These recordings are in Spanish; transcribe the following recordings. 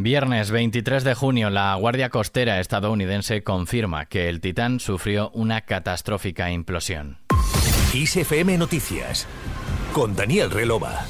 Viernes 23 de junio, la Guardia Costera estadounidense confirma que el Titán sufrió una catastrófica implosión. ISFM Noticias con Daniel Relova.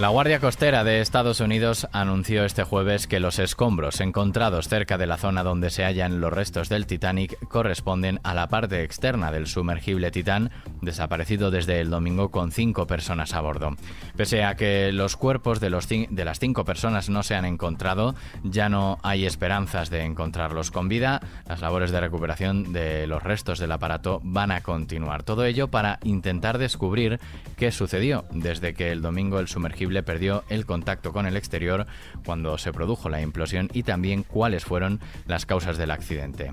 La Guardia Costera de Estados Unidos anunció este jueves que los escombros encontrados cerca de la zona donde se hallan los restos del Titanic corresponden a la parte externa del sumergible Titán, desaparecido desde el domingo con cinco personas a bordo. Pese a que los cuerpos de, de las cinco personas no se han encontrado, ya no hay esperanzas de encontrarlos con vida. Las labores de recuperación de los restos del aparato van a continuar. Todo ello para intentar descubrir qué sucedió desde que el domingo el sumergible perdió el contacto con el exterior cuando se produjo la implosión y también cuáles fueron las causas del accidente.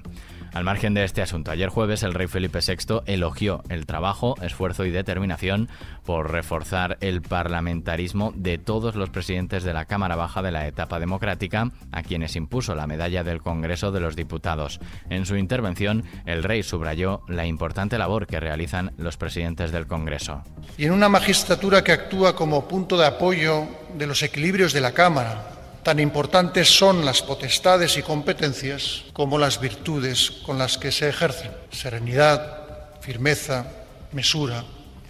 Al margen de este asunto, ayer jueves el rey Felipe VI elogió el trabajo, esfuerzo y determinación por reforzar el parlamentarismo de todos los presidentes de la Cámara Baja de la etapa democrática, a quienes impuso la medalla del Congreso de los Diputados. En su intervención, el rey subrayó la importante labor que realizan los presidentes del Congreso. Y en una magistratura que actúa como punto de apoyo de los equilibrios de la Cámara, Tan importantes son las potestades y competencias como las virtudes con las que se ejercen. Serenidad, firmeza, mesura,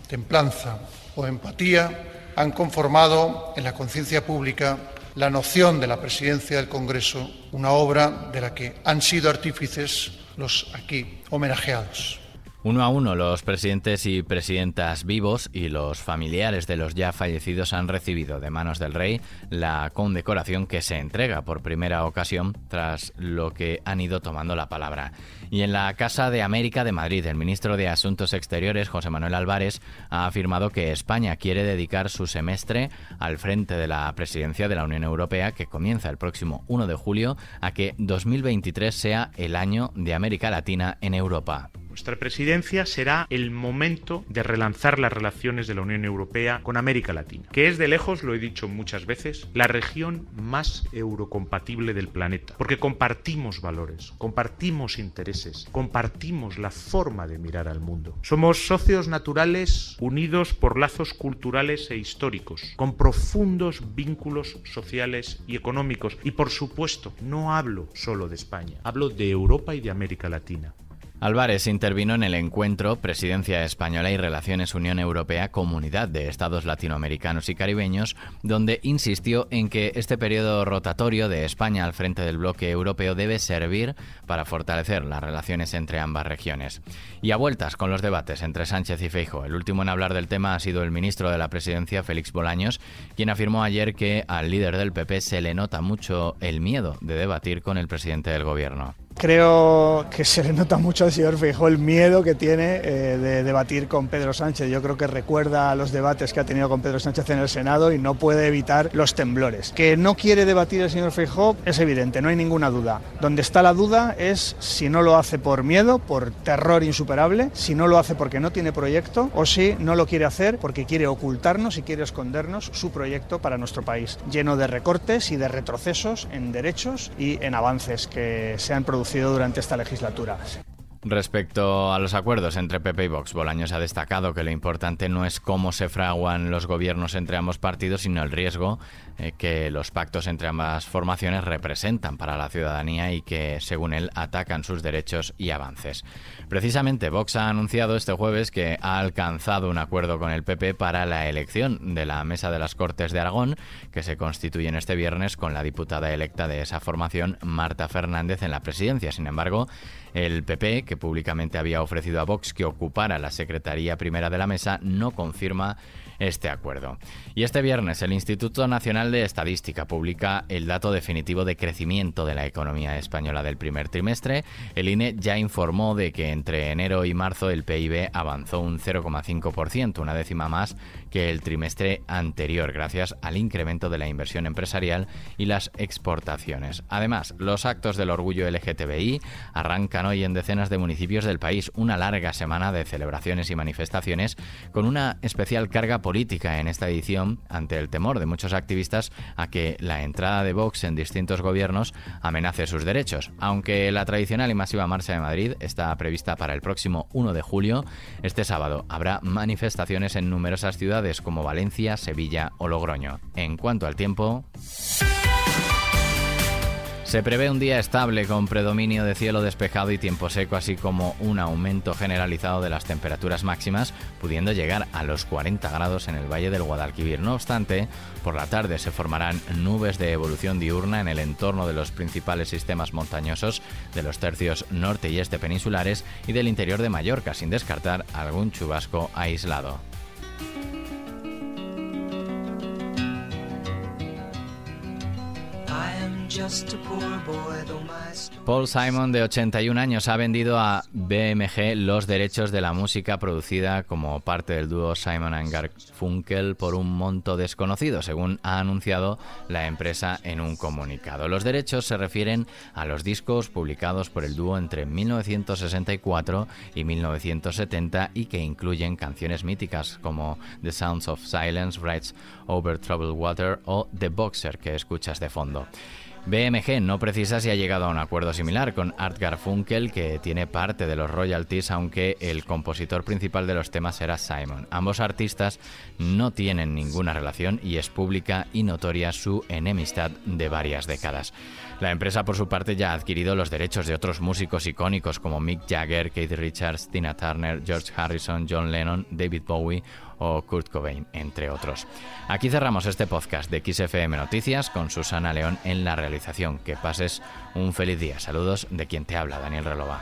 templanza o empatía han conformado en la conciencia pública la noción de la presidencia del Congreso, una obra de la que han sido artífices los aquí homenajeados. Uno a uno, los presidentes y presidentas vivos y los familiares de los ya fallecidos han recibido de manos del rey la condecoración que se entrega por primera ocasión tras lo que han ido tomando la palabra. Y en la Casa de América de Madrid, el ministro de Asuntos Exteriores, José Manuel Álvarez, ha afirmado que España quiere dedicar su semestre al frente de la presidencia de la Unión Europea, que comienza el próximo 1 de julio, a que 2023 sea el año de América Latina en Europa. Nuestra presidencia será el momento de relanzar las relaciones de la Unión Europea con América Latina, que es de lejos, lo he dicho muchas veces, la región más eurocompatible del planeta, porque compartimos valores, compartimos intereses, compartimos la forma de mirar al mundo. Somos socios naturales unidos por lazos culturales e históricos, con profundos vínculos sociales y económicos. Y por supuesto, no hablo solo de España, hablo de Europa y de América Latina. Álvarez intervino en el encuentro Presidencia Española y Relaciones Unión Europea Comunidad de Estados Latinoamericanos y Caribeños, donde insistió en que este periodo rotatorio de España al frente del bloque europeo debe servir para fortalecer las relaciones entre ambas regiones. Y a vueltas con los debates entre Sánchez y Feijo. El último en hablar del tema ha sido el ministro de la Presidencia, Félix Bolaños, quien afirmó ayer que al líder del PP se le nota mucho el miedo de debatir con el presidente del gobierno. Creo que se le nota mucho al señor Feijóo el miedo que tiene eh, de debatir con Pedro Sánchez. Yo creo que recuerda los debates que ha tenido con Pedro Sánchez en el Senado y no puede evitar los temblores. Que no quiere debatir el señor Feijóo es evidente, no hay ninguna duda. Donde está la duda es si no lo hace por miedo, por terror insuperable, si no lo hace porque no tiene proyecto o si no lo quiere hacer porque quiere ocultarnos y quiere escondernos su proyecto para nuestro país, lleno de recortes y de retrocesos en derechos y en avances que se han producido durante esta legislatura. Respecto a los acuerdos entre PP y Vox, Bolaños ha destacado que lo importante no es cómo se fraguan los gobiernos entre ambos partidos, sino el riesgo eh, que los pactos entre ambas formaciones representan para la ciudadanía y que, según él, atacan sus derechos y avances. Precisamente, Vox ha anunciado este jueves que ha alcanzado un acuerdo con el PP para la elección de la Mesa de las Cortes de Aragón, que se constituye en este viernes con la diputada electa de esa formación, Marta Fernández, en la presidencia. Sin embargo, el PP, que públicamente había ofrecido a Vox que ocupara la Secretaría Primera de la Mesa, no confirma este acuerdo. Y este viernes el Instituto Nacional de Estadística publica el dato definitivo de crecimiento de la economía española del primer trimestre. El INE ya informó de que entre enero y marzo el PIB avanzó un 0,5%, una décima más que el trimestre anterior, gracias al incremento de la inversión empresarial y las exportaciones. Además, los actos del orgullo LGTBI arrancan hoy en decenas de municipios del país. Una larga semana de celebraciones y manifestaciones con una especial carga política en esta edición ante el temor de muchos activistas a que la entrada de Vox en distintos gobiernos amenace sus derechos. Aunque la tradicional y masiva marcha de Madrid está prevista para el próximo 1 de julio, este sábado habrá manifestaciones en numerosas ciudades como Valencia, Sevilla o Logroño. En cuanto al tiempo... Se prevé un día estable con predominio de cielo despejado y tiempo seco, así como un aumento generalizado de las temperaturas máximas, pudiendo llegar a los 40 grados en el Valle del Guadalquivir. No obstante, por la tarde se formarán nubes de evolución diurna en el entorno de los principales sistemas montañosos de los tercios norte y este peninsulares y del interior de Mallorca, sin descartar algún chubasco aislado. Paul Simon, de 81 años, ha vendido a BMG los derechos de la música producida como parte del dúo Simon and Garfunkel por un monto desconocido, según ha anunciado la empresa en un comunicado. Los derechos se refieren a los discos publicados por el dúo entre 1964 y 1970 y que incluyen canciones míticas como The Sounds of Silence, Rides Over Troubled Water o The Boxer que escuchas de fondo. BMG no precisa si ha llegado a un acuerdo similar con Art Garfunkel, que tiene parte de los royalties, aunque el compositor principal de los temas será Simon. Ambos artistas no tienen ninguna relación y es pública y notoria su enemistad de varias décadas. La empresa, por su parte, ya ha adquirido los derechos de otros músicos icónicos como Mick Jagger, Keith Richards, Tina Turner, George Harrison, John Lennon, David Bowie o Kurt Cobain, entre otros. Aquí cerramos este podcast de XFM Noticias con Susana León en la realización. Que pases un feliz día. Saludos de quien te habla, Daniel Relova.